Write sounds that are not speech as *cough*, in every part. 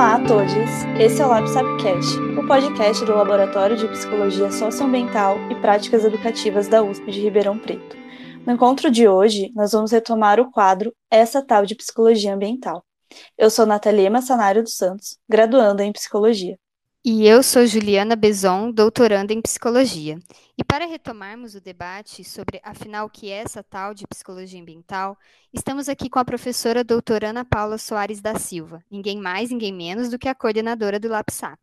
Olá a todos! Esse é o LabSapcast, o podcast do Laboratório de Psicologia Socioambiental e Práticas Educativas da USP de Ribeirão Preto. No encontro de hoje, nós vamos retomar o quadro Essa Tal de Psicologia Ambiental. Eu sou Natalia Massanário dos Santos, graduanda em Psicologia. E eu sou Juliana Bezon, doutoranda em psicologia. E para retomarmos o debate sobre, afinal, o que é essa tal de psicologia ambiental, estamos aqui com a professora doutora Ana Paula Soares da Silva, ninguém mais, ninguém menos do que a coordenadora do LAPSAP.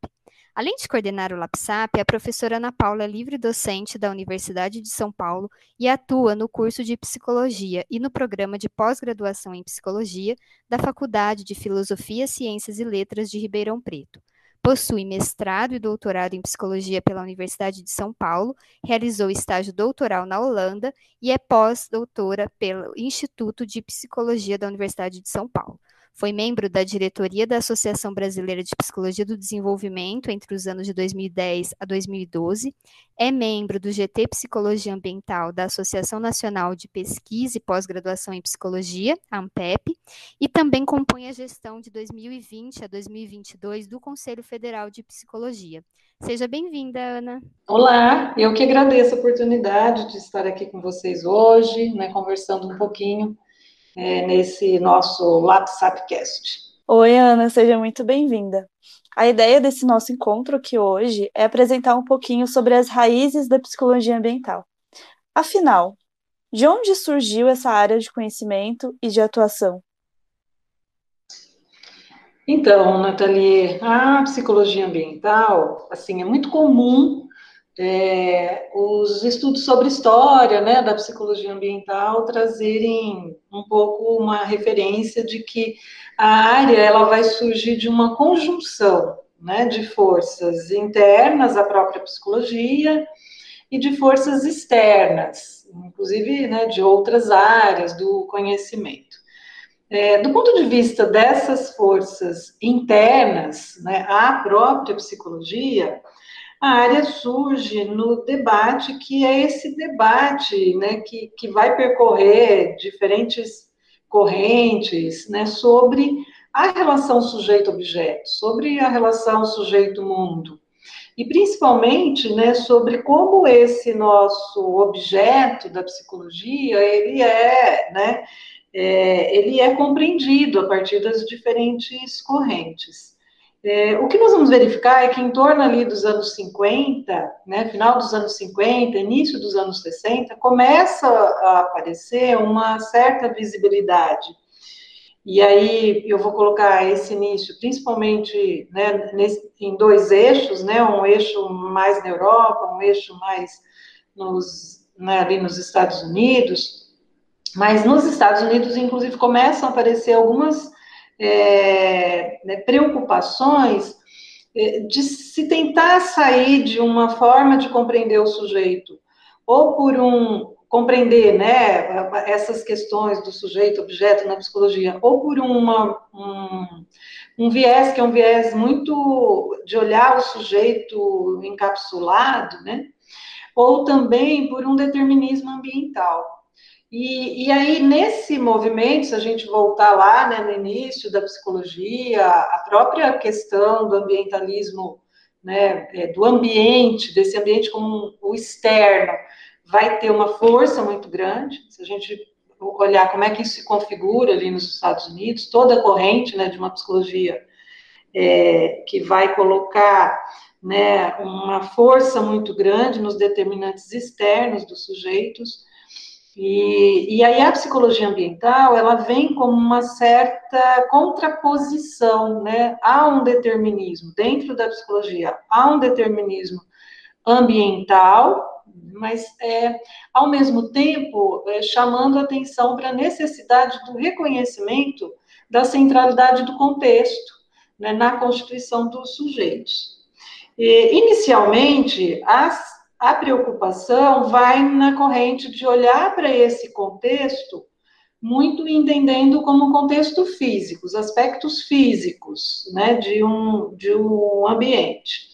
Além de coordenar o LAPSAP, a professora Ana Paula é livre docente da Universidade de São Paulo e atua no curso de Psicologia e no programa de pós-graduação em Psicologia da Faculdade de Filosofia, Ciências e Letras de Ribeirão Preto. Possui mestrado e doutorado em psicologia pela Universidade de São Paulo, realizou estágio doutoral na Holanda e é pós-doutora pelo Instituto de Psicologia da Universidade de São Paulo. Foi membro da diretoria da Associação Brasileira de Psicologia do Desenvolvimento entre os anos de 2010 a 2012. É membro do GT Psicologia Ambiental da Associação Nacional de Pesquisa e Pós-Graduação em Psicologia, ANPEP, e também compõe a gestão de 2020 a 2022 do Conselho Federal de Psicologia. Seja bem-vinda, Ana. Olá, eu que agradeço a oportunidade de estar aqui com vocês hoje, né, conversando um pouquinho é, nesse nosso LapSapcast. Oi, Ana, seja muito bem-vinda. A ideia desse nosso encontro aqui hoje é apresentar um pouquinho sobre as raízes da psicologia ambiental. Afinal, de onde surgiu essa área de conhecimento e de atuação? Então, Nathalie, a psicologia ambiental, assim, é muito comum é, os estudos sobre história, né, da psicologia ambiental trazerem um pouco uma referência de que a área ela vai surgir de uma conjunção, né, de forças internas à própria psicologia e de forças externas, inclusive, né, de outras áreas do conhecimento. É, do ponto de vista dessas forças internas, né, à própria psicologia, a área surge no debate, que é esse debate né, que, que vai percorrer diferentes correntes né, sobre a relação sujeito-objeto, sobre a relação sujeito-mundo. E principalmente né, sobre como esse nosso objeto da psicologia ele é, né, é, ele é compreendido a partir das diferentes correntes. É, o que nós vamos verificar é que em torno ali dos anos 50, né, final dos anos 50, início dos anos 60, começa a aparecer uma certa visibilidade. E aí eu vou colocar esse início principalmente né, nesse, em dois eixos, né, um eixo mais na Europa, um eixo mais nos, né, ali nos Estados Unidos. Mas nos Estados Unidos, inclusive, começam a aparecer algumas é, né, preocupações é, de se tentar sair de uma forma de compreender o sujeito, ou por um compreender né, essas questões do sujeito-objeto na psicologia, ou por uma, um, um viés que é um viés muito de olhar o sujeito encapsulado, né, ou também por um determinismo ambiental. E, e, aí, nesse movimento, se a gente voltar lá né, no início da psicologia, a própria questão do ambientalismo, né, é, do ambiente, desse ambiente como o externo, vai ter uma força muito grande. Se a gente olhar como é que isso se configura ali nos Estados Unidos, toda a corrente né, de uma psicologia é, que vai colocar né, uma força muito grande nos determinantes externos dos sujeitos, e, e aí a psicologia ambiental, ela vem como uma certa contraposição, né, a um determinismo, dentro da psicologia, há um determinismo ambiental, mas é, ao mesmo tempo é, chamando atenção para a necessidade do reconhecimento da centralidade do contexto né, na constituição dos sujeitos. E, inicialmente, as a preocupação vai na corrente de olhar para esse contexto muito entendendo como contexto físico, os aspectos físicos né, de, um, de um ambiente.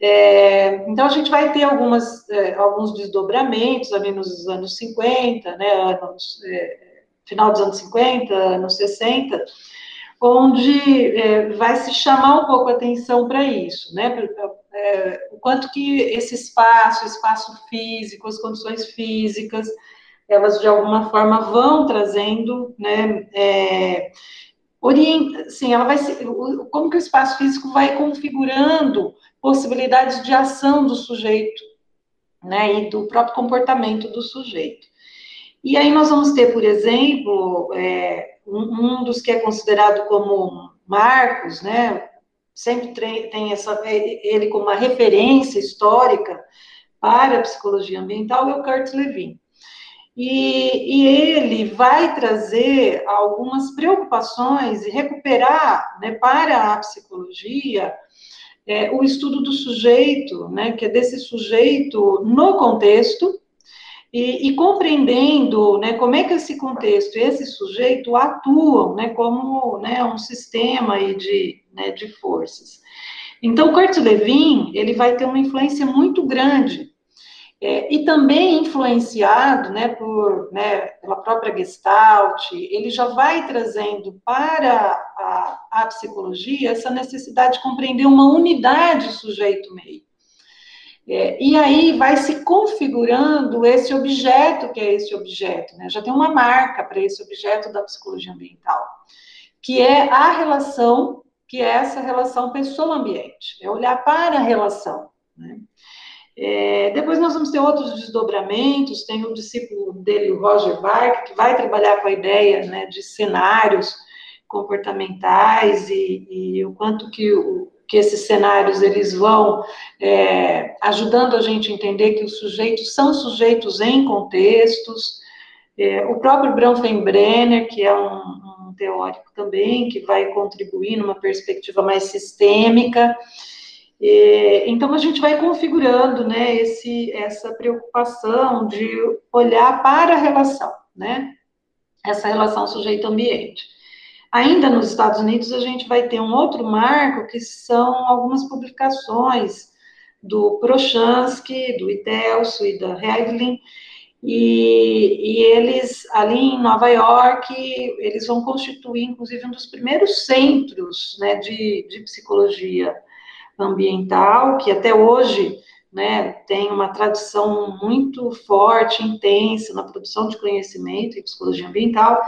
É, então, a gente vai ter algumas, é, alguns desdobramentos ali nos anos 50, né, anos, é, final dos anos 50, anos 60, onde é, vai se chamar um pouco a atenção para isso, né? É, o quanto que esse espaço, espaço físico, as condições físicas, elas de alguma forma vão trazendo, né? É, orienta, sim, ela vai se, como que o espaço físico vai configurando possibilidades de ação do sujeito, né? E do próprio comportamento do sujeito. E aí nós vamos ter, por exemplo, é, um, um, dos que é considerado como marcos, né? Sempre tem essa, ele como uma referência histórica para a psicologia ambiental, é o Kurt Lewin. E, e, ele vai trazer algumas preocupações e recuperar né, para a psicologia é, o estudo do sujeito, né, que é desse sujeito no contexto, e, e, compreendendo né, como é que esse contexto e esse sujeito atuam né, como né, um sistema aí de, né, de forças. Então, Kurt Lewin, ele vai ter uma influência muito grande, é, e também influenciado né, por, né, pela própria Gestalt, ele já vai trazendo para a, a psicologia essa necessidade de compreender uma unidade sujeito-meio. É, e aí vai se configurando esse objeto que é esse objeto, né? Já tem uma marca para esse objeto da psicologia ambiental, que é a relação, que é essa relação pessoa-ambiente, é olhar para a relação. Né? É, depois nós vamos ter outros desdobramentos, tem um discípulo dele, o Roger Barker, que vai trabalhar com a ideia né, de cenários comportamentais e, e o quanto que o, que esses cenários eles vão é, ajudando a gente a entender que os sujeitos são sujeitos em contextos. É, o próprio Bronfenbrenner, que é um, um, teórico também, que vai contribuir numa perspectiva mais sistêmica. É, então, a gente vai configurando né, esse, essa preocupação de olhar para a relação, né? Essa relação sujeito-ambiente. Ainda nos Estados Unidos, a gente vai ter um outro marco, que são algumas publicações do Prochansky, do Itelso e da Hedlin, e, e, eles, ali em Nova York, eles vão constituir, inclusive, um dos primeiros centros né, de, de psicologia ambiental, que até hoje né, tem uma tradição muito forte, intensa na produção de conhecimento em psicologia ambiental,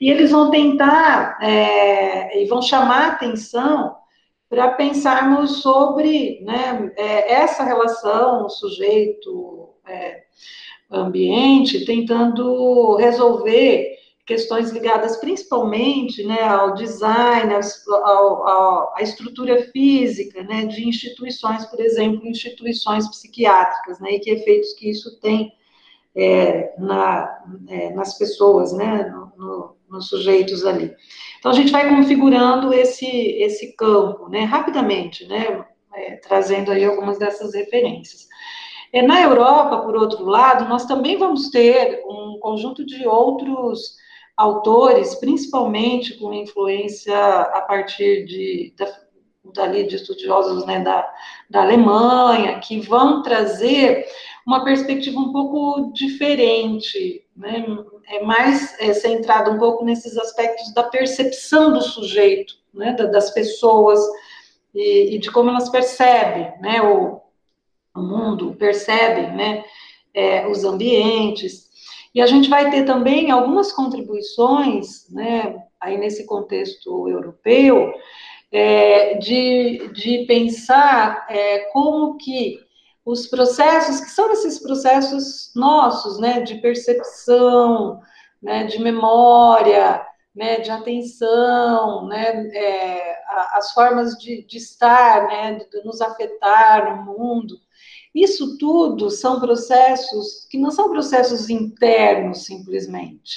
e eles vão tentar é, e vão chamar atenção para pensarmos sobre né, é, essa relação sujeito é, tentando resolver questões ligadas principalmente né, ao design, ao, ao, à estrutura física né, de instituições, por exemplo, instituições psiquiátricas, né, e que efeitos que isso tem é, na, é, nas pessoas, né, no, no, nos sujeitos ali. Então, a gente vai configurando esse, esse campo, né, rapidamente, né, é, trazendo aí algumas dessas referências. É, na Europa, por outro lado, nós também vamos ter um conjunto de outros autores, principalmente com influência a partir de, da, dali de estudiosos né, da, da Alemanha, que vão trazer uma perspectiva um pouco diferente, né, é mais é, centrado um pouco nesses aspectos da percepção do sujeito, né, das pessoas, e, e de como elas percebem né, o, o mundo, percebem né, é, os ambientes, e a gente vai ter também algumas contribuições, né, aí nesse contexto europeu, é, de, de pensar é, como que os processos, que são esses processos nossos, né, de percepção, né, de memória, né, de atenção, né, é, as formas de, de estar, né, de nos afetar no mundo, isso tudo são processos que não são processos internos, simplesmente.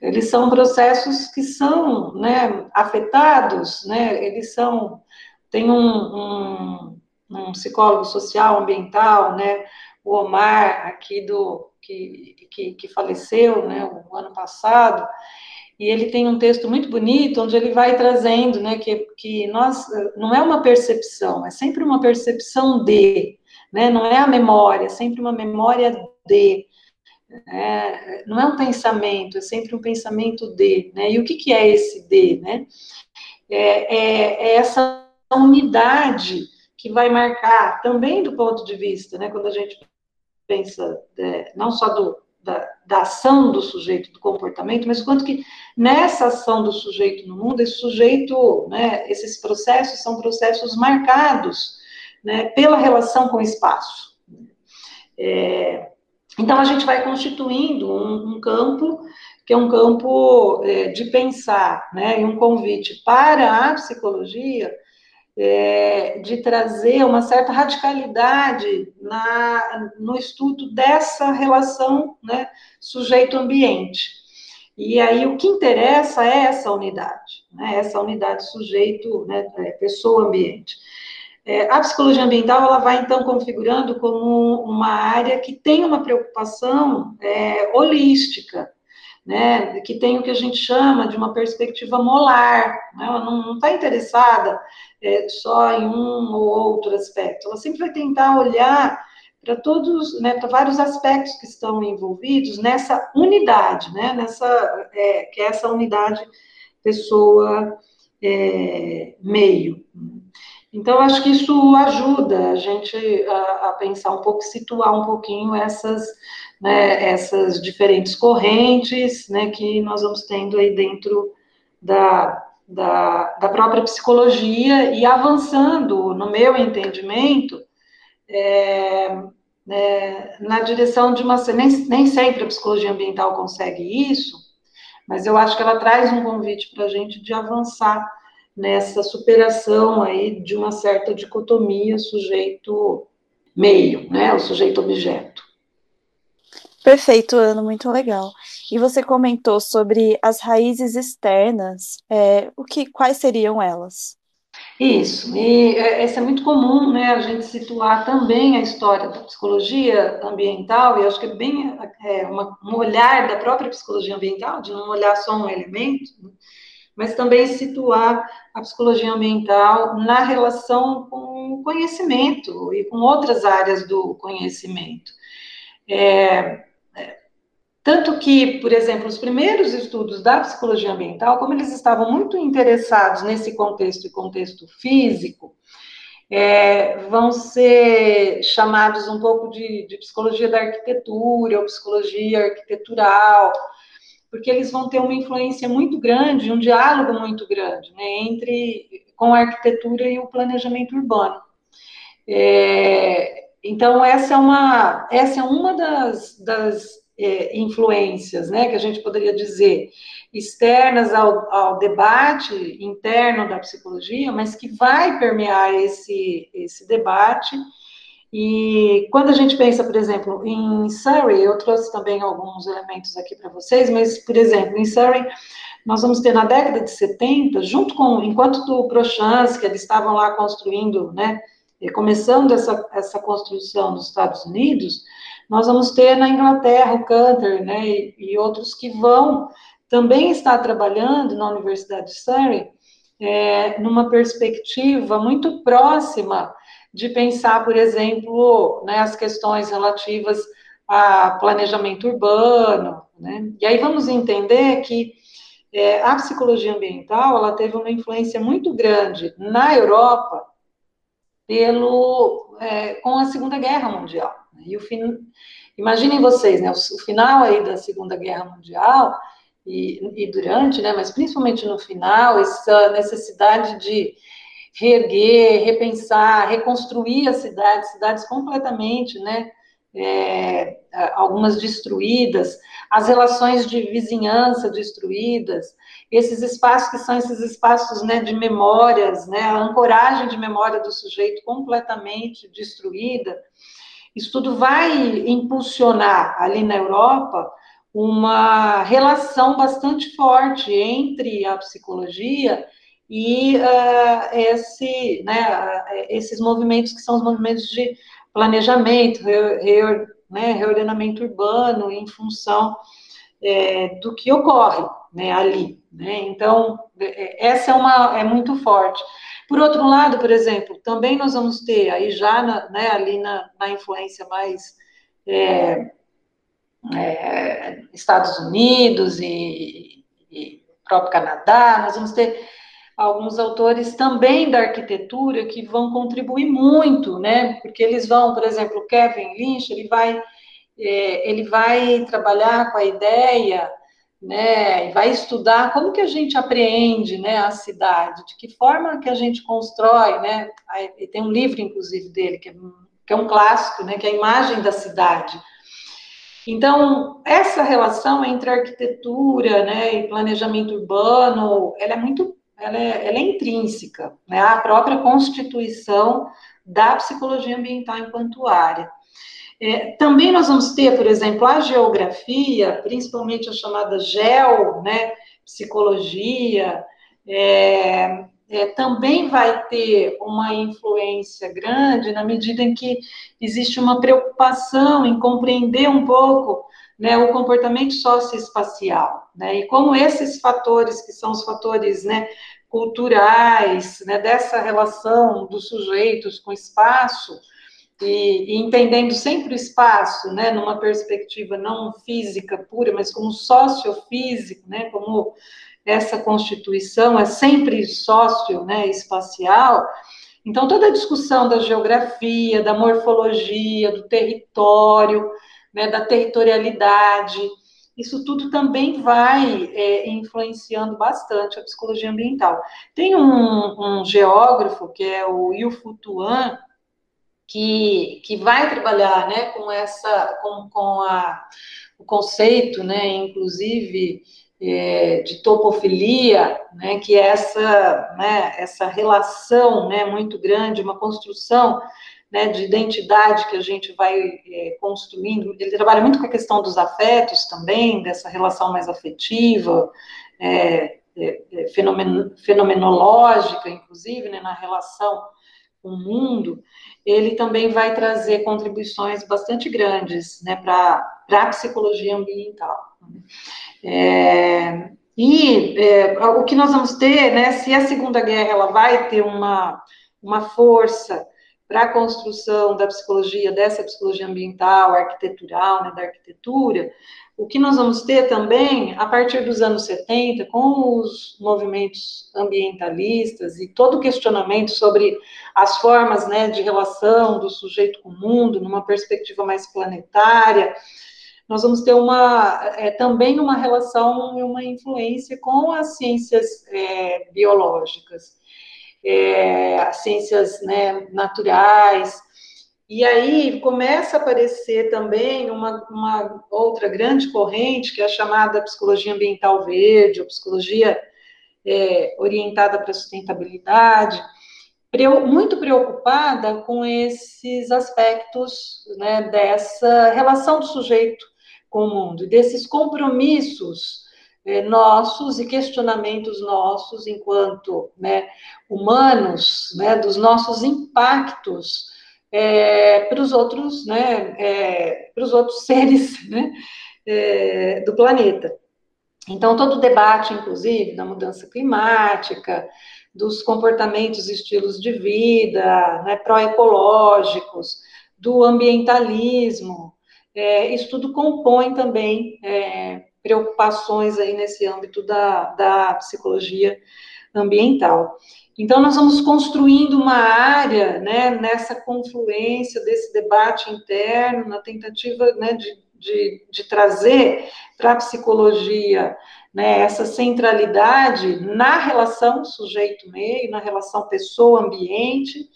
Eles são processos que são né, afetados, né, eles são. Tem um, um, um psicólogo social, ambiental, né, o Omar, aqui do. que, que, que faleceu né, o ano passado, e ele tem um texto muito bonito onde ele vai trazendo, né, que, que nós não é uma percepção, é sempre uma percepção de, né? Não é a memória, é sempre uma memória de. É, não é um pensamento, é sempre um pensamento de, né? E o que, que é esse de, né? é, é, é essa unidade que vai marcar também do ponto de vista, né, quando a gente pensa é, não só do, da, da, ação do sujeito, do comportamento, mas quanto que nessa ação do sujeito no mundo, esse sujeito, né, esses processos são processos marcados né, pela relação com o espaço. É, então, a gente vai constituindo um, um campo que é um campo é, de pensar, né, e um convite para a psicologia é, de trazer uma certa radicalidade na, no estudo dessa relação né, sujeito-ambiente. E aí o que interessa é essa unidade, né, essa unidade sujeito, né, é, pessoa-ambiente. É, a psicologia ambiental ela vai então configurando como uma área que tem uma preocupação é, holística, né, que tem o que a gente chama de uma perspectiva molar, né, ela não está interessada é, só em um ou outro aspecto, ela sempre vai tentar olhar para todos, né, para vários aspectos que estão envolvidos nessa unidade, né, nessa, é, que é essa unidade pessoa é, meio. Então, acho que isso ajuda a gente a, a, pensar um pouco, situar um pouquinho essas, né, essas diferentes correntes né, que nós vamos tendo aí dentro da, da, da própria psicologia e avançando, no meu entendimento, é, é, na direção de uma. Nem, nem sempre a psicologia ambiental consegue isso, mas eu acho que ela traz um convite para a gente de avançar nessa superação aí de uma certa dicotomia sujeito-meio, né, o sujeito-objeto. Perfeito, Ana, muito legal. E você comentou sobre as raízes externas. É, o que, quais seriam elas? Isso, e é, isso é muito comum, né, a gente situar também a história da psicologia ambiental, e acho que é bem é, uma, um olhar da própria psicologia ambiental, de não olhar só um elemento, né, mas também situar a psicologia ambiental na relação com o conhecimento e com outras áreas do conhecimento. É, tanto que, por exemplo, os primeiros estudos da psicologia ambiental, como eles estavam muito interessados nesse contexto e contexto físico, é, vão ser chamados um pouco de, de, psicologia da arquitetura ou psicologia arquitetural, porque eles vão ter uma influência muito grande, um diálogo muito grande né, entre com a arquitetura e o planejamento urbano. É, então essa é uma essa é uma das, das é, influências, né, que a gente poderia dizer, externas ao, ao, debate interno da psicologia, mas que vai permear esse, esse debate. E quando a gente pensa, por exemplo, em Surrey, eu trouxe também alguns elementos aqui para vocês, mas, por exemplo, em Surrey, nós vamos ter na década de 70, junto com, enquanto do Prochansky, eles estavam lá construindo, né, começando essa, essa construção nos Estados Unidos, nós vamos ter na Inglaterra o Cantor, né, e, e outros que vão também estar trabalhando na Universidade de Surrey, é, numa perspectiva muito próxima de pensar, por exemplo, né, as questões relativas a planejamento urbano, né? E aí vamos entender que é, a psicologia ambiental ela teve uma influência muito grande na Europa pelo é, com a Segunda Guerra Mundial. E o fim, imaginem vocês, né, o, o, final aí da Segunda Guerra Mundial e, e durante, né, mas principalmente no final, essa necessidade de reerguer, repensar, reconstruir as cidades, cidades completamente, né, é, algumas destruídas, as relações de vizinhança destruídas, esses espaços que são esses espaços né, de memórias, né, a ancoragem de memória do sujeito completamente destruída, isso tudo vai impulsionar ali na Europa uma relação bastante forte entre a psicologia e uh, esse, né, esses movimentos que são os movimentos de planejamento, re, re, né, reordenamento urbano em função é, do que ocorre né, ali. Né? Então, é, essa é uma é muito forte. Por outro lado, por exemplo, também nós vamos ter aí já na, né, ali na, na, influência mais é, é, Estados Unidos e, e próprio Canadá, nós vamos ter alguns autores também da arquitetura que vão contribuir muito, né? Porque eles vão, por exemplo, Kevin Lynch, ele vai, é, ele vai trabalhar com a ideia, né? E vai estudar como que a gente apreende, né, a cidade, de que forma que a gente constrói, né? E tem um livro, inclusive, dele que é, que é um clássico, né? Que é a imagem da cidade. Então, essa relação entre arquitetura né, e planejamento urbano, ela é muito ela é, ela é intrínseca, né, à própria constituição da psicologia ambiental enquanto área. É, também nós vamos ter, por exemplo, a geografia, principalmente a chamada geo, né, psicologia, é, é, também vai ter uma influência grande na medida em que existe uma preocupação em compreender um pouco né, o comportamento socioespacial, né, e como esses fatores, que são os fatores, né, culturais, né, dessa relação dos sujeitos com o espaço, e, e, entendendo sempre o espaço, né, numa perspectiva não física pura, mas como sociofísico, né, como essa constituição é sempre sócio, né, espacial, então toda a discussão da geografia, da morfologia, do território, né, da territorialidade. Isso tudo também vai é, influenciando bastante a psicologia ambiental. Tem um, um geógrafo, que é o Yu Tuan, que, que vai trabalhar né, com, essa, com, com a, o conceito, né, inclusive, é, de topofilia, né, que é essa, né, essa relação né, muito grande, uma construção né, de identidade que a gente vai é, construindo. Ele trabalha muito com a questão dos afetos também, dessa relação mais afetiva, é, é, é fenomen, fenomenológica, inclusive, né, na relação com o mundo. Ele também vai trazer contribuições bastante grandes né, para a psicologia ambiental. É, e é, o que nós vamos ter, né, se a Segunda Guerra ela vai ter uma, uma força para a construção da psicologia, dessa psicologia ambiental, arquitetural, né, da arquitetura, o que nós vamos ter também, a partir dos anos 70, com os movimentos ambientalistas e todo o questionamento sobre as formas né, de relação do sujeito com o mundo, numa perspectiva mais planetária, nós vamos ter uma, é, também uma relação e uma influência com as ciências é, biológicas é, as ciências né, naturais. E aí começa a aparecer também uma, uma, outra grande corrente, que é a chamada psicologia ambiental verde, ou psicologia é, orientada para a sustentabilidade, muito preocupada com esses aspectos né, dessa relação do sujeito com o mundo, desses compromissos nossos e questionamentos nossos enquanto né, humanos, né, dos nossos impactos é, para os outros, né, é, para os outros *laughs* seres é, do planeta. Então, todo o debate, inclusive, da mudança climática, dos comportamentos estilos de vida, né, pró-ecológicos, do ambientalismo, isso tudo compõe também preocupações aí nesse âmbito da, da psicologia ambiental. Então, nós vamos construindo uma área, né, nessa confluência desse debate interno, na tentativa, né, de, de, de trazer para a psicologia, né, essa centralidade na relação sujeito-meio, na relação pessoa-ambiente,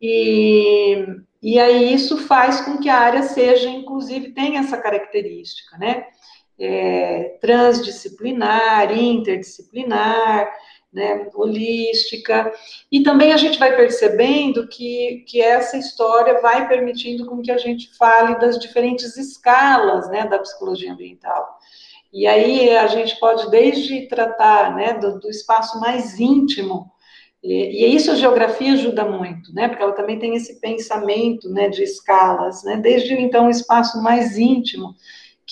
e, e aí isso faz com que a área seja, inclusive, tenha essa característica, né, é, transdisciplinar, interdisciplinar, né, holística, e também a gente vai percebendo que, que essa história vai permitindo com que a gente fale das diferentes escalas, né, da psicologia ambiental. E aí a gente pode desde tratar, né, do, do espaço mais íntimo, e, e, isso a geografia ajuda muito, né, porque ela também tem esse pensamento, né, de escalas, né, desde então o espaço mais íntimo,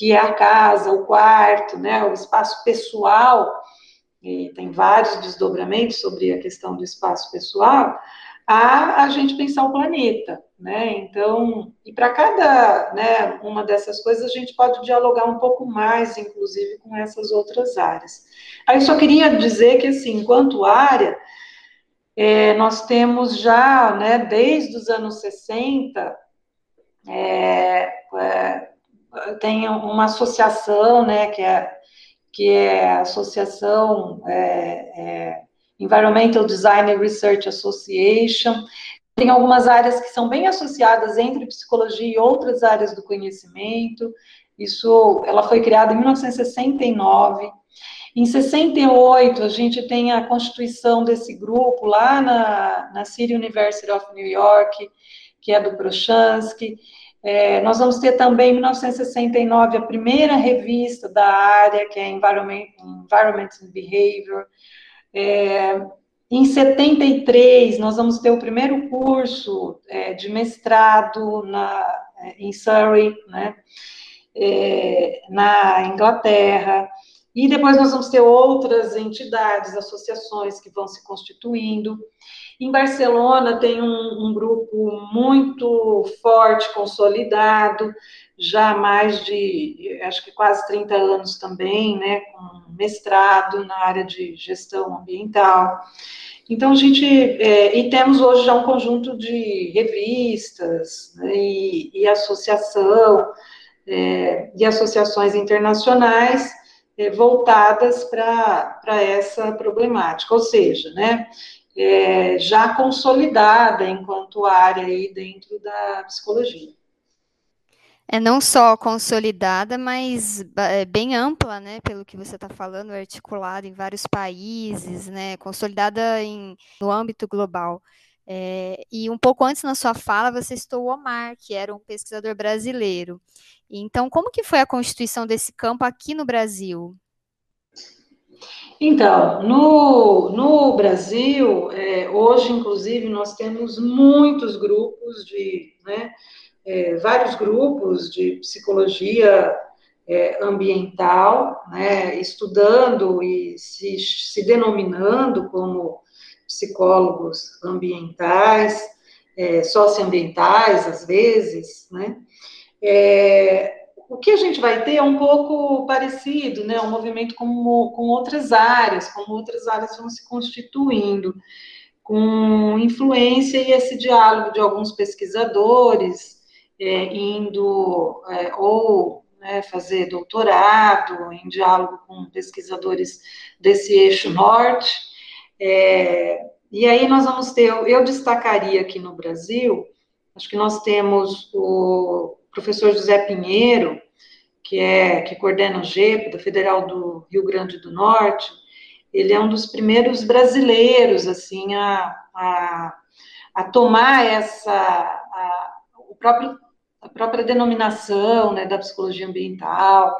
que é a casa, o quarto, né, o espaço pessoal, e tem vários desdobramentos sobre a questão do espaço pessoal, a, a gente pensar o planeta, né? Então, e para cada, né, uma dessas coisas a gente pode dialogar um pouco mais, inclusive, com essas outras áreas. Aí só queria dizer que, assim, enquanto área, é, nós temos já, né, desde os anos 60, é, é, tem uma associação, né, que é, que é a Associação é, é, Environmental Design Research Association, tem algumas áreas que são bem associadas entre psicologia e outras áreas do conhecimento. Isso, ela foi criada em 1969. Em 68, a gente tem a constituição desse grupo lá na, na City University of New York, que é do Prochansky. É, nós vamos ter também, em 1969, a primeira revista da área, que é Environment, Environment and Behavior. É, em 73, nós vamos ter o primeiro curso é, de mestrado na, é, em Surrey, né, é, na Inglaterra. E depois nós vamos ter outras entidades, associações que vão se constituindo. Em Barcelona tem um, um grupo muito forte, consolidado, já há mais de, acho que quase 30 anos também, né, com mestrado na área de gestão ambiental. Então, a gente, é, e temos hoje já um conjunto de revistas né, e, e, associação, é, e associações internacionais é, voltadas para essa problemática, ou seja, né, é, já consolidada enquanto área aí dentro da psicologia. É não só consolidada, mas é, bem ampla, né? Pelo que você está falando, articulada em vários países, né? Consolidada em, no âmbito global. É, e um pouco antes na sua fala, você citou o Omar, que era um pesquisador brasileiro. Então, como que foi a constituição desse campo aqui no Brasil? Então, no, no Brasil, é, hoje, inclusive, nós temos muitos grupos de, né, é, vários grupos de psicologia é, ambiental, né, estudando e se, se denominando como psicólogos ambientais, é, socioambientais, às vezes, né, é, o que a gente vai ter é um pouco parecido, né? Um movimento com, com outras áreas, como outras áreas vão se constituindo, com influência e esse diálogo de alguns pesquisadores é, indo é, ou né, fazer doutorado em diálogo com pesquisadores desse eixo norte. É, e aí nós vamos ter, eu destacaria aqui no Brasil, acho que nós temos o professor José Pinheiro, que é que coordena o GEP, da Federal do Rio Grande do Norte, ele é um dos primeiros brasileiros assim a, a, a tomar essa a, o próprio, a própria denominação né, da psicologia ambiental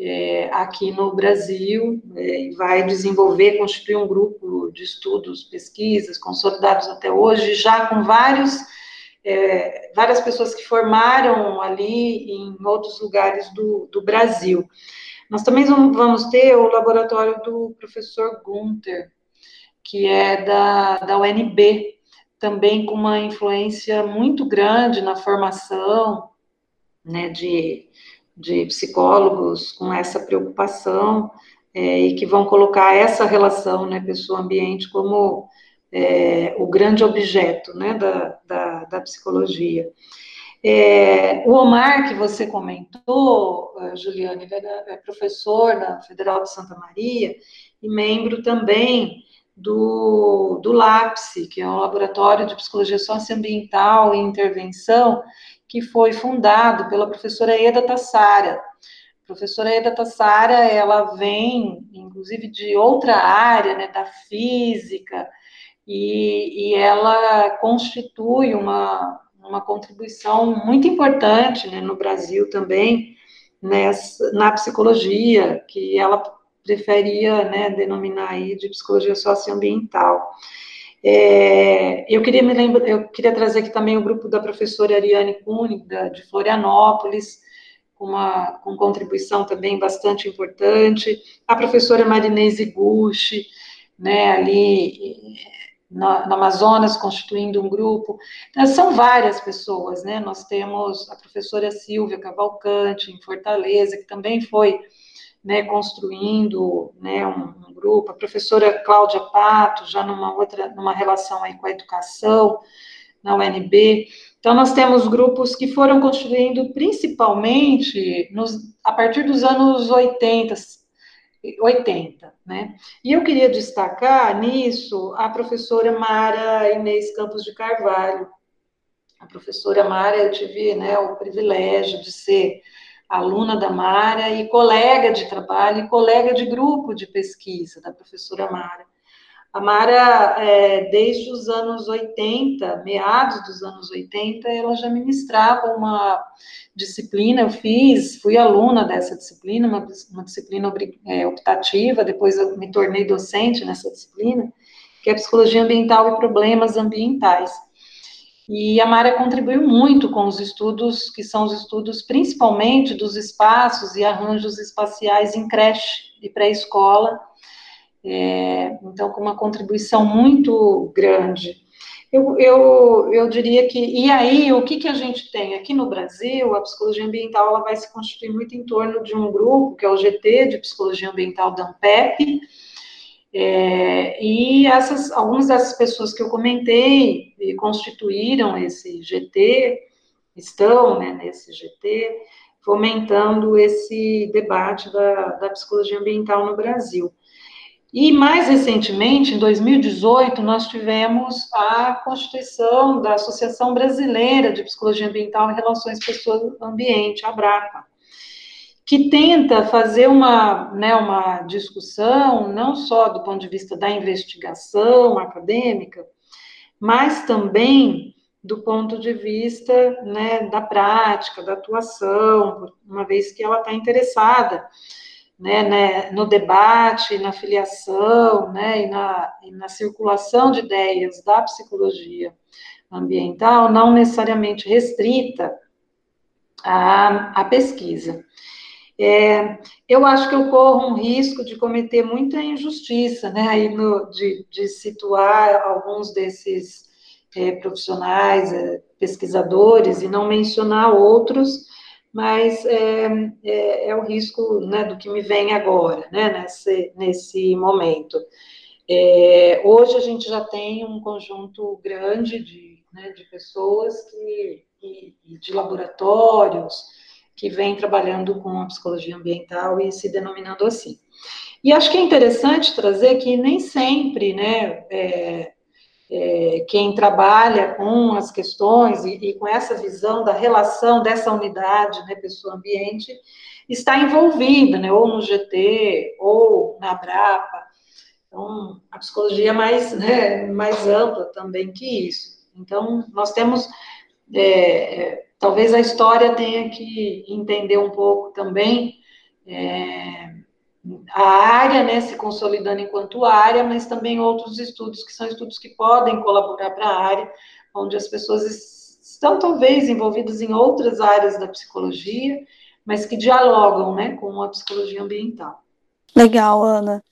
é, aqui no Brasil é, vai desenvolver, constituir um grupo de estudos, pesquisas consolidados até hoje, já com vários é, várias pessoas que formaram ali em outros lugares do, do Brasil. Nós também vamos ter o laboratório do professor Gunther, que é da, da UNB, também com uma influência muito grande na formação né, de, de psicólogos com essa preocupação é, e que vão colocar essa relação, né, pessoa-ambiente, como é, o grande objeto né, da, da, da psicologia. É, o Omar, que você comentou, eh, Juliane, é professor da Federal de Santa Maria e membro também do, do LAPSE, que é um laboratório de psicologia socioambiental e intervenção, que foi fundado pela professora Eda Tassara. A professora Eda Tassara, ela vem, inclusive, de outra área, né, da física, e, e ela constitui uma, uma contribuição muito importante né, no Brasil também, nessa, na psicologia, que ela preferia né, denominar aí de psicologia socioambiental. É, eu queria me lembrar, eu queria trazer aqui também o grupo da professora Ariane Kunig, de Florianópolis, com uma com contribuição também bastante importante, a professora Marinese Gucci, né, ali na, Amazonas, constituindo um grupo. Então, são várias pessoas, né? Nós temos a professora Silvia Cavalcante, em Fortaleza, que também foi né, construindo né, um, um, grupo, a professora Cláudia Pato, já numa outra, numa relação aí com a educação, na UNB. Então, nós temos grupos que foram construindo principalmente nos, a partir dos anos 80, 80, né? E eu queria destacar nisso a professora Mara Inês Campos de Carvalho. A professora Mara, eu tive né, o privilégio de ser aluna da Mara e colega de trabalho e colega de grupo de pesquisa da professora Mara. A Mara, é, desde os anos 80, meados dos anos 80, ela já ministrava uma disciplina, eu fiz, fui aluna dessa disciplina, uma, uma disciplina é, optativa, depois eu me tornei docente nessa disciplina, que é Psicologia Ambiental e Problemas Ambientais. E a Mara contribuiu muito com os estudos, que são os estudos principalmente dos espaços e arranjos espaciais em creche e pré-escola, é, então, com uma contribuição muito grande. Eu, eu, eu diria que, e aí, o que, que a gente tem? Aqui no Brasil, a psicologia ambiental ela vai se constituir muito em torno de um grupo, que é o GT, de Psicologia Ambiental da ANPEP, é, e essas, algumas dessas pessoas que eu comentei e constituíram esse GT, estão né, nesse GT, fomentando esse debate da, da psicologia ambiental no Brasil. E mais recentemente, em 2018, nós tivemos a constituição da Associação Brasileira de Psicologia Ambiental e Relações Pessoa-Ambiente, a BRAPA, que tenta fazer uma, né, uma discussão, não só do ponto de vista da investigação acadêmica, mas também do ponto de vista né, da prática, da atuação, uma vez que ela está interessada né, né, no debate, na filiação, né, e na, e na circulação de ideias da psicologia ambiental, não necessariamente restrita à, à pesquisa. É, eu acho que eu corro um risco de cometer muita injustiça, né, aí no, de, de situar alguns desses é, profissionais, é, pesquisadores, e não mencionar outros, mas é, é, é o risco né, do que me vem agora, né, nesse, nesse momento. É, hoje a gente já tem um conjunto grande de, né, de pessoas que, e, de laboratórios que vêm trabalhando com a psicologia ambiental e se denominando assim. E acho que é interessante trazer que nem sempre, né, é, é, quem trabalha com as questões e, e, com essa visão da relação dessa unidade, né, pessoa-ambiente, está envolvida, né, ou no GT, ou na Brapa. Então, a psicologia é mais, *laughs* né, mais ampla também que isso. Então, nós temos, é, é talvez a história tenha que entender um pouco também é, a área, né, se consolidando enquanto área, mas também outros estudos que são estudos que podem colaborar para a área, onde as pessoas estão talvez envolvidas em outras áreas da psicologia, mas que dialogam, né, com a psicologia ambiental. Legal, Ana.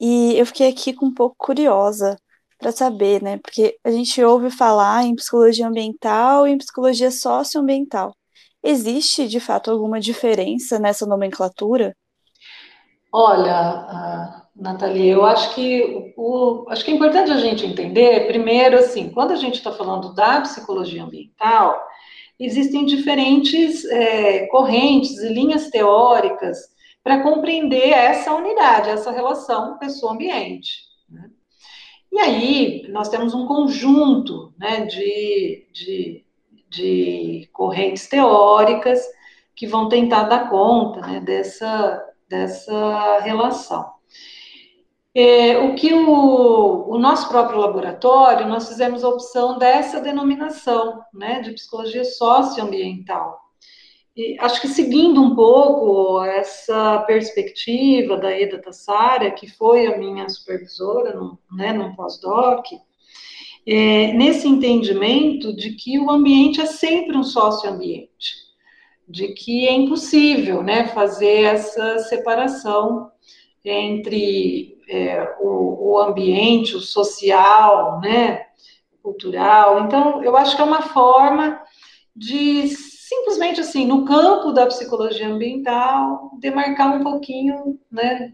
E eu fiquei aqui com um pouco curiosa para saber, né, porque a gente ouve falar em psicologia ambiental e em psicologia socioambiental. Existe, de fato, alguma diferença nessa nomenclatura? Olha, Nathalie, eu acho que o, acho que é importante a gente entender, primeiro, assim, quando a gente está falando da psicologia ambiental, existem diferentes é, correntes e linhas teóricas para compreender essa unidade, essa relação pessoa-ambiente. Né? E aí, nós temos um conjunto né, de, de, de correntes teóricas que vão tentar dar conta né, dessa, dessa relação. É, o que o, o, nosso próprio laboratório, nós fizemos a opção dessa denominação, né, de psicologia socioambiental. E acho que seguindo um pouco essa perspectiva da Eda Tassara, que foi a minha supervisora no, né, no pós-doc, é, nesse entendimento de que o ambiente é sempre um socioambiente de que é impossível né, fazer essa separação entre é, o, o, ambiente, o social, né, cultural. Então, eu acho que é uma forma de simplesmente assim, no campo da psicologia ambiental, demarcar um pouquinho, né,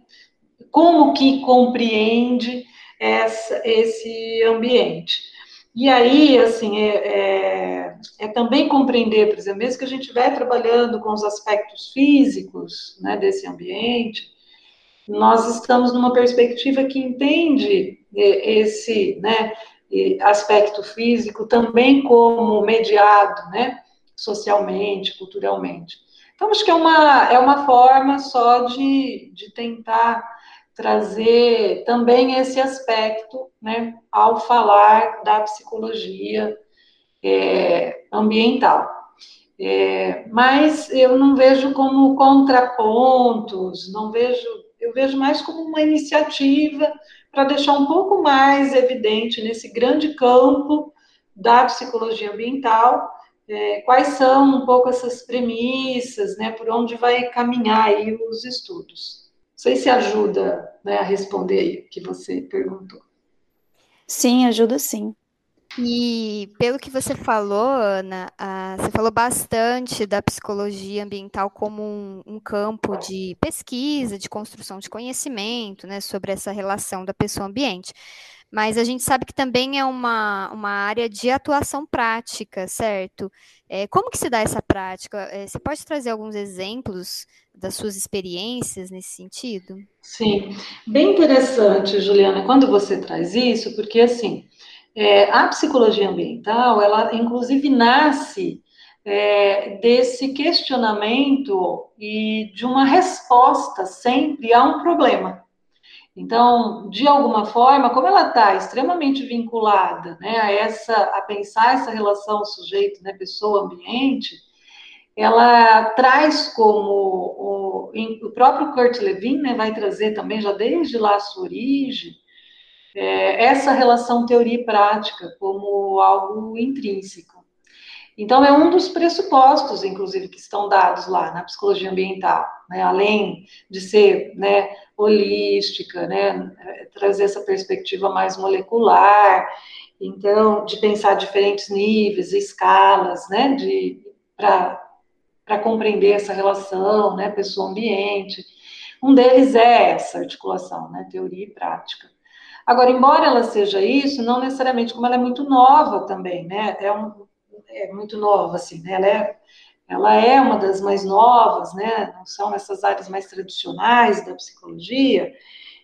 como que compreende essa, esse ambiente. E aí, assim, é, é, é, também compreender, por exemplo, mesmo que a gente estiver trabalhando com os aspectos físicos né, desse ambiente, nós estamos numa perspectiva que entende esse né, aspecto físico também como mediado, né, socialmente, culturalmente. Então, acho que é uma, é uma forma só de, de tentar trazer também esse aspecto, né, ao falar da psicologia é, ambiental. É, mas eu não vejo como contrapontos, não vejo, eu vejo mais como uma iniciativa para deixar um pouco mais evidente nesse grande campo da psicologia ambiental é, quais são um pouco essas premissas, né, por onde vai caminhar aí os estudos. Não sei se ajuda né, a responder aí o que você perguntou. Sim, ajuda sim. E pelo que você falou, Ana, você falou bastante da psicologia ambiental como um, um, campo de pesquisa, de construção de conhecimento, né, sobre essa relação da pessoa-ambiente. Mas a gente sabe que também é uma, uma área de atuação prática, certo? É, como que se dá essa prática? É, você pode trazer alguns exemplos das suas experiências nesse sentido? Sim, bem interessante, Juliana, quando você traz isso, porque assim, é, a psicologia ambiental, ela inclusive nasce é, desse questionamento e de uma resposta sempre a um problema. Então, de alguma forma, como ela está extremamente vinculada né, a essa, a pensar essa relação sujeito, né, pessoa, ambiente, ela traz como o, o próprio Kurt Levin né, vai trazer também já desde lá a sua origem é, essa relação teoria e prática como algo intrínseco. Então, é um dos pressupostos, inclusive, que estão dados lá na psicologia ambiental, né? além de ser né, holística, né? trazer essa perspectiva mais molecular, então, de pensar diferentes níveis, escalas, né? para compreender essa relação, né? pessoa-ambiente. Um deles é essa articulação, né? teoria e prática. Agora, embora ela seja isso, não necessariamente, como ela é muito nova também, né? É um, é muito nova, assim, né? Ela é, ela é uma das mais novas, né? Não são essas áreas mais tradicionais da psicologia.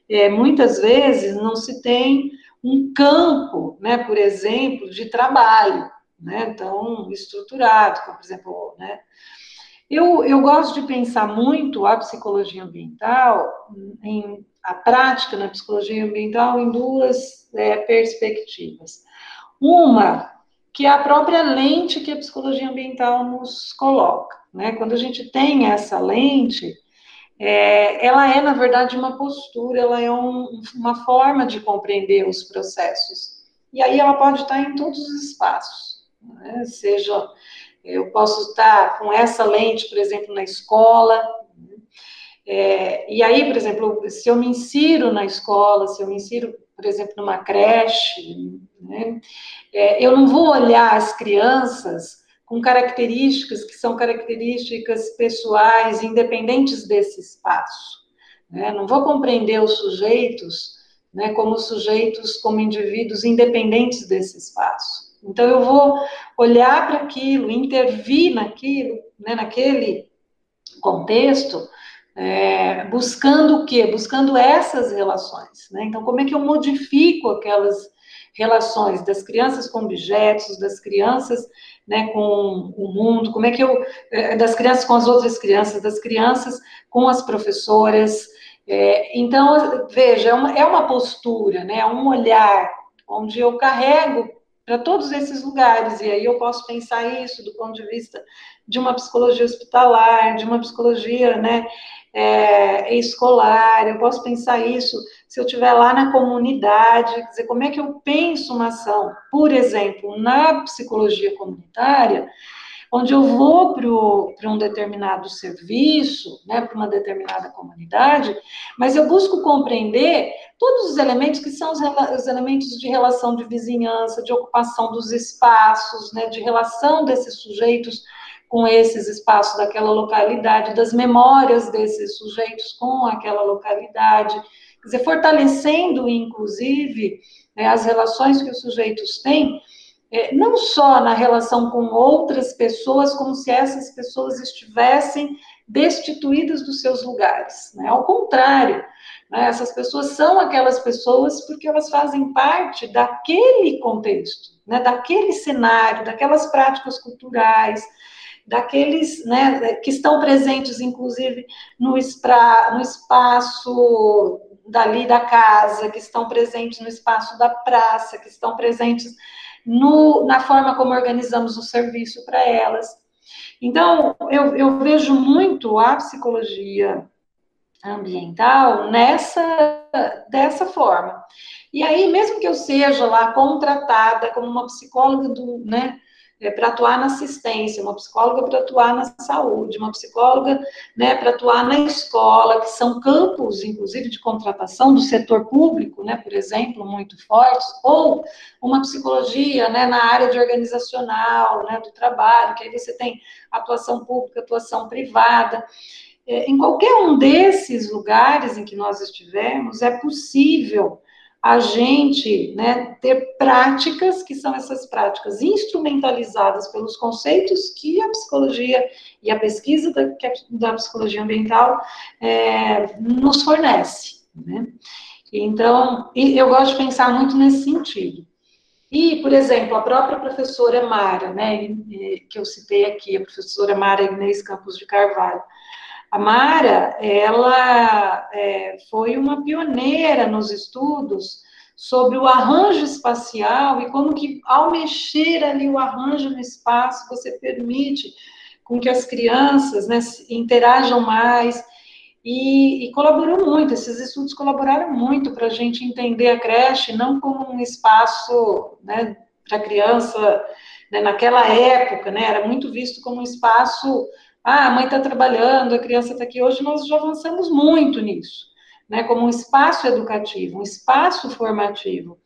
É, muitas vezes não se tem um campo, né? Por exemplo, de trabalho, né? Tão estruturado, como, por exemplo, né? Eu, eu gosto de pensar muito a psicologia ambiental, em, a prática na psicologia ambiental, em duas é, perspectivas. Uma que é a própria lente que a psicologia ambiental nos coloca. Né? Quando a gente tem essa lente, é, ela é, na verdade, uma postura, ela é um, uma forma de compreender os processos. E aí ela pode estar em todos os espaços. Né? Seja, eu posso estar com essa lente, por exemplo, na escola. É, e aí, por exemplo, se eu me insiro na escola, se eu me insiro por exemplo, numa creche, né? é, eu não vou olhar as crianças com características que são características pessoais, independentes desse espaço. Né? Não vou compreender os sujeitos né, como sujeitos, como indivíduos independentes desse espaço. Então, eu vou olhar para aquilo, intervir naquilo, né, naquele contexto, é, buscando o quê? Buscando essas relações. Né? Então, como é que eu modifico aquelas relações das crianças com objetos, das crianças né, com o mundo, como é que eu. É, das crianças com as outras crianças, das crianças com as professoras. É, então, veja, é uma, é uma postura, né, é um olhar onde eu carrego para todos esses lugares, e aí eu posso pensar isso do ponto de vista de uma psicologia hospitalar, de uma psicologia né, é, escolar, eu posso pensar isso se eu estiver lá na comunidade, quer dizer, como é que eu penso uma ação, por exemplo, na psicologia comunitária, onde eu vou para um determinado serviço, né, para uma determinada comunidade, mas eu busco compreender todos os elementos que são os, os, elementos de relação de vizinhança, de ocupação dos espaços, né, de relação desses sujeitos com esses espaços daquela localidade, das memórias desses sujeitos com aquela localidade, quer dizer, fortalecendo, inclusive, né, as relações que os sujeitos têm, é, não só na relação com outras pessoas, como se essas pessoas estivessem destituídas dos seus lugares. Né? Ao contrário, né, essas pessoas são aquelas pessoas porque elas fazem parte daquele contexto, né, daquele cenário, daquelas práticas culturais, daqueles né, que estão presentes, inclusive, no, espra, no espaço dali da casa, que estão presentes no espaço da praça, que estão presentes no, na forma como organizamos o serviço para elas. Então, eu, eu vejo muito a psicologia ambiental nessa dessa forma. E aí, mesmo que eu seja lá contratada como uma psicóloga do, né, é, para atuar na assistência, uma psicóloga para atuar na saúde, uma psicóloga né, para atuar na escola, que são campos, inclusive, de contratação do setor público, né, por exemplo, muito fortes, ou uma psicologia né, na área de organizacional, né, do trabalho, que aí você tem atuação pública, atuação privada. É, em qualquer um desses lugares em que nós estivermos, é possível a gente né, ter práticas que são essas práticas instrumentalizadas pelos conceitos que a psicologia e a pesquisa da, da psicologia ambiental é, nos fornece. Né? Então, eu gosto de pensar muito nesse sentido. E, por exemplo, a própria professora Mara, né, que eu citei aqui, a professora Mara Inês Campos de Carvalho, a Mara, ela é, foi uma pioneira nos estudos sobre o arranjo espacial e como que, ao mexer ali o arranjo no espaço, você permite com que as crianças né, interajam mais. E, e, colaborou muito, esses estudos colaboraram muito para a gente entender a creche não como um espaço né, para criança, né, naquela época, né, era muito visto como um espaço ah, a mãe está trabalhando, a criança está aqui. Hoje nós já avançamos muito nisso, né? Como um espaço educativo, um espaço formativo.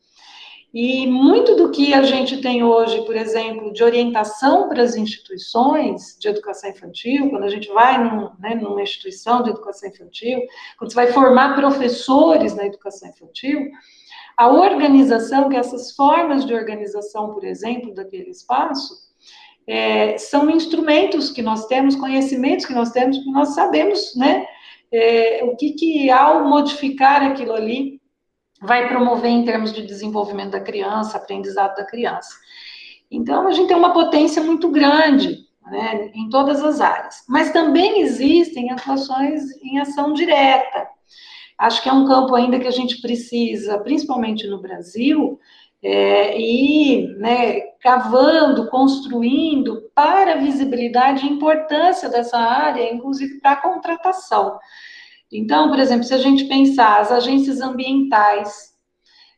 E muito do que a gente tem hoje, por exemplo, de orientação para as instituições de educação infantil, quando a gente vai num, né, numa instituição de educação infantil, quando você vai formar professores na educação infantil, a organização, que essas formas de organização, por exemplo, daquele espaço, é, são instrumentos que nós temos, conhecimentos que nós temos, que nós sabemos, né, é, o que, que ao modificar aquilo ali vai promover em termos de desenvolvimento da criança, aprendizado da criança. Então, a gente tem uma potência muito grande, né, em todas as áreas. Mas também existem atuações em ação direta. Acho que é um campo ainda que a gente precisa, principalmente no Brasil, é, e né, cavando, construindo para a visibilidade e importância dessa área, inclusive para a contratação. Então, por exemplo, se a gente pensar as agências ambientais,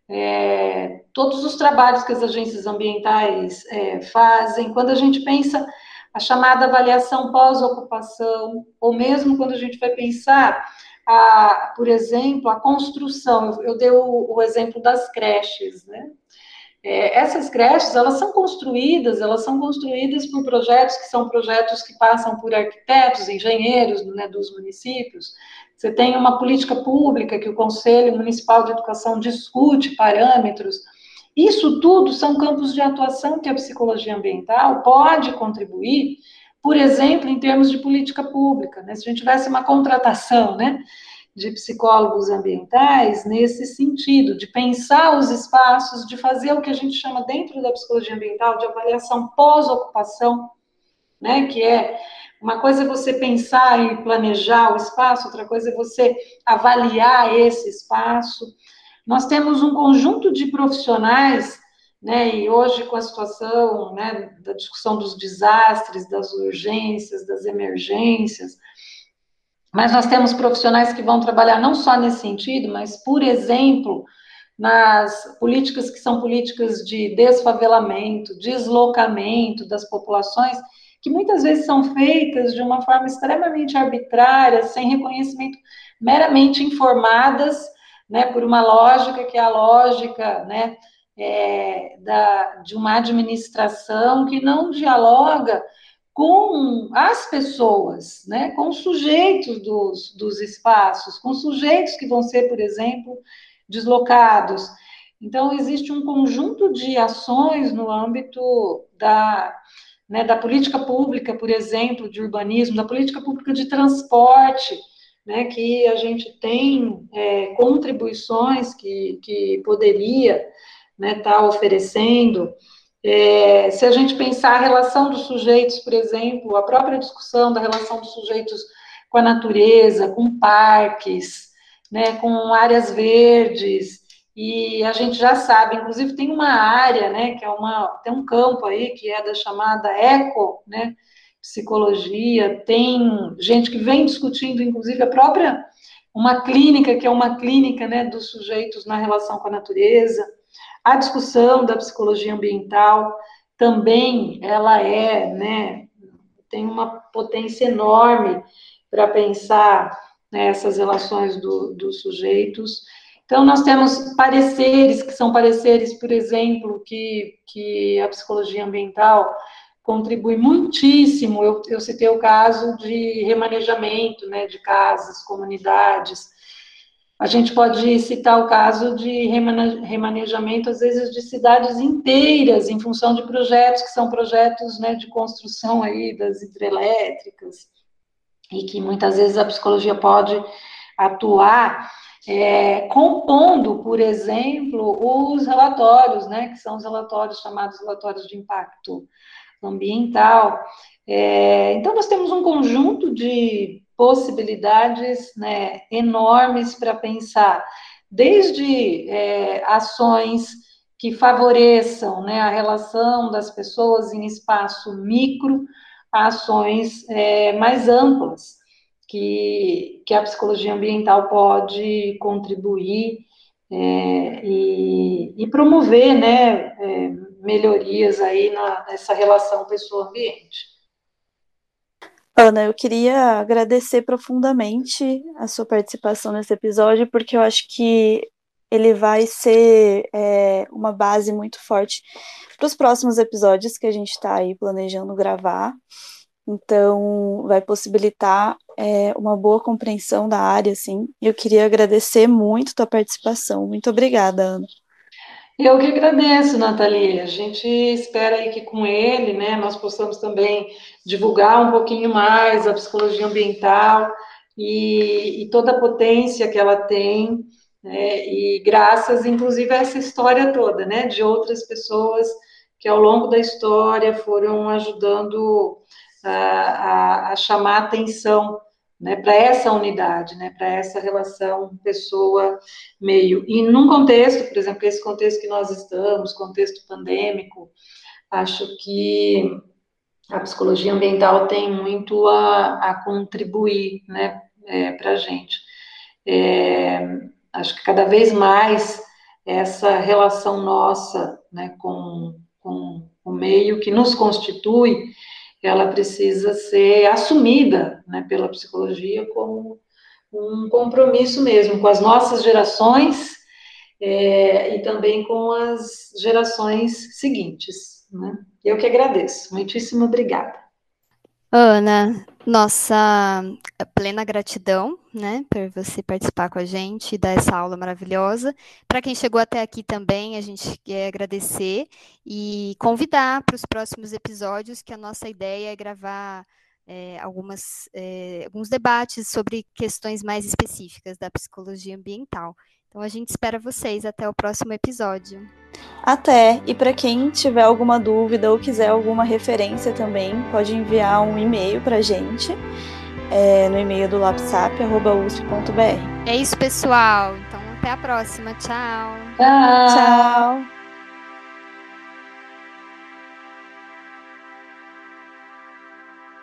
é, todos os trabalhos que as agências ambientais é, fazem, quando a gente pensa a chamada avaliação pós-ocupação, ou mesmo quando a gente vai pensar, a, por exemplo, a construção, eu, dei o, o exemplo das creches, né? É, essas creches, elas são construídas, elas são construídas por projetos que são projetos que passam por arquitetos, engenheiros né, dos municípios. Você tem uma política pública que o Conselho Municipal de Educação discute parâmetros. Isso tudo são campos de atuação que a psicologia ambiental pode contribuir, por exemplo, em termos de política pública. Né? Se a gente tivesse uma contratação, né? de psicólogos ambientais nesse sentido, de pensar os espaços, de fazer o que a gente chama dentro da psicologia ambiental de avaliação pós-ocupação, né, que é uma coisa é você pensar e planejar o espaço, outra coisa é você avaliar esse espaço. Nós temos um conjunto de profissionais, né, e hoje com a situação, né, da discussão dos desastres, das urgências, das emergências, mas nós temos profissionais que vão trabalhar não só nesse sentido, mas, por exemplo, nas políticas que são políticas de desfavelamento, deslocamento das populações, que muitas vezes são feitas de uma forma extremamente arbitrária, sem reconhecimento, meramente informadas, né, por uma lógica que é a lógica, né, é, da, de uma administração que não dialoga com as pessoas, né, com os sujeitos dos, dos espaços, com sujeitos que vão ser, por exemplo, deslocados. Então, existe um conjunto de ações no âmbito da, né, da política pública, por exemplo, de urbanismo, da política pública de transporte, né, que a gente tem é, contribuições que, que poderia estar né, tá oferecendo. É, se a gente pensar a relação dos sujeitos, por exemplo, a própria discussão da relação dos sujeitos com a natureza, com parques, né, com áreas verdes, e a gente já sabe, inclusive tem uma área, né, que é uma, tem um campo aí que é da chamada eco, né, psicologia, tem gente que vem discutindo, inclusive a própria, uma clínica, que é uma clínica, né, dos sujeitos na relação com a natureza, a discussão da psicologia ambiental também, ela é, né, tem uma potência enorme para pensar né, essas relações do, dos sujeitos, então, nós temos pareceres, que são pareceres, por exemplo, que, que a psicologia ambiental contribui muitíssimo. Eu, eu citei o caso de remanejamento né, de casas, comunidades. A gente pode citar o caso de remanejamento, às vezes, de cidades inteiras, em função de projetos que são projetos né, de construção aí das hidrelétricas, e que muitas vezes a psicologia pode atuar é, compondo, por exemplo, os relatórios, né, que são os relatórios chamados relatórios de impacto ambiental. É, então, nós temos um conjunto de possibilidades né, enormes para pensar, desde é, ações que favoreçam né, a relação das pessoas em espaço micro, ações é, mais amplas que, que a psicologia ambiental pode contribuir é, e, e, promover né, é, melhorias aí na, nessa relação pessoa-ambiente. Ana, eu queria agradecer profundamente a sua participação nesse episódio, porque eu acho que ele vai ser é, uma base muito forte para os próximos episódios que a gente está aí planejando gravar. Então, vai possibilitar é, uma boa compreensão da área, assim. Eu queria agradecer muito a tua participação. Muito obrigada, Ana. Eu que agradeço, Nathalie. A gente espera aí que com ele, né, nós possamos também divulgar um pouquinho mais a psicologia ambiental e, e toda a potência que ela tem, né, e graças, inclusive, a essa história toda, né, de outras pessoas que ao longo da história foram ajudando a, a, a chamar atenção né, para essa unidade, né, para essa relação pessoa-meio. E num contexto, por exemplo, esse contexto que nós estamos, contexto pandêmico, acho que a psicologia ambiental tem muito a, a contribuir né, é, para a gente. É, acho que cada vez mais essa relação nossa né, com, com o meio que nos constitui ela precisa ser assumida né, pela psicologia como um compromisso mesmo com as nossas gerações é, e também com as gerações seguintes. Né? Eu que agradeço. Muitíssimo obrigada. Ana, nossa plena gratidão, né, por você participar com a gente e dar essa aula maravilhosa. Para quem chegou até aqui também, a gente quer agradecer e convidar para os próximos episódios, que a nossa ideia é gravar é, algumas, é, alguns debates sobre questões mais específicas da psicologia ambiental. Então a gente espera vocês até o próximo episódio. Até! E para quem tiver alguma dúvida ou quiser alguma referência também, pode enviar um e-mail para a gente é, no e-mail do lapsap.usp.br. É isso, pessoal. Então até a próxima. Tchau. Tchau. Tchau.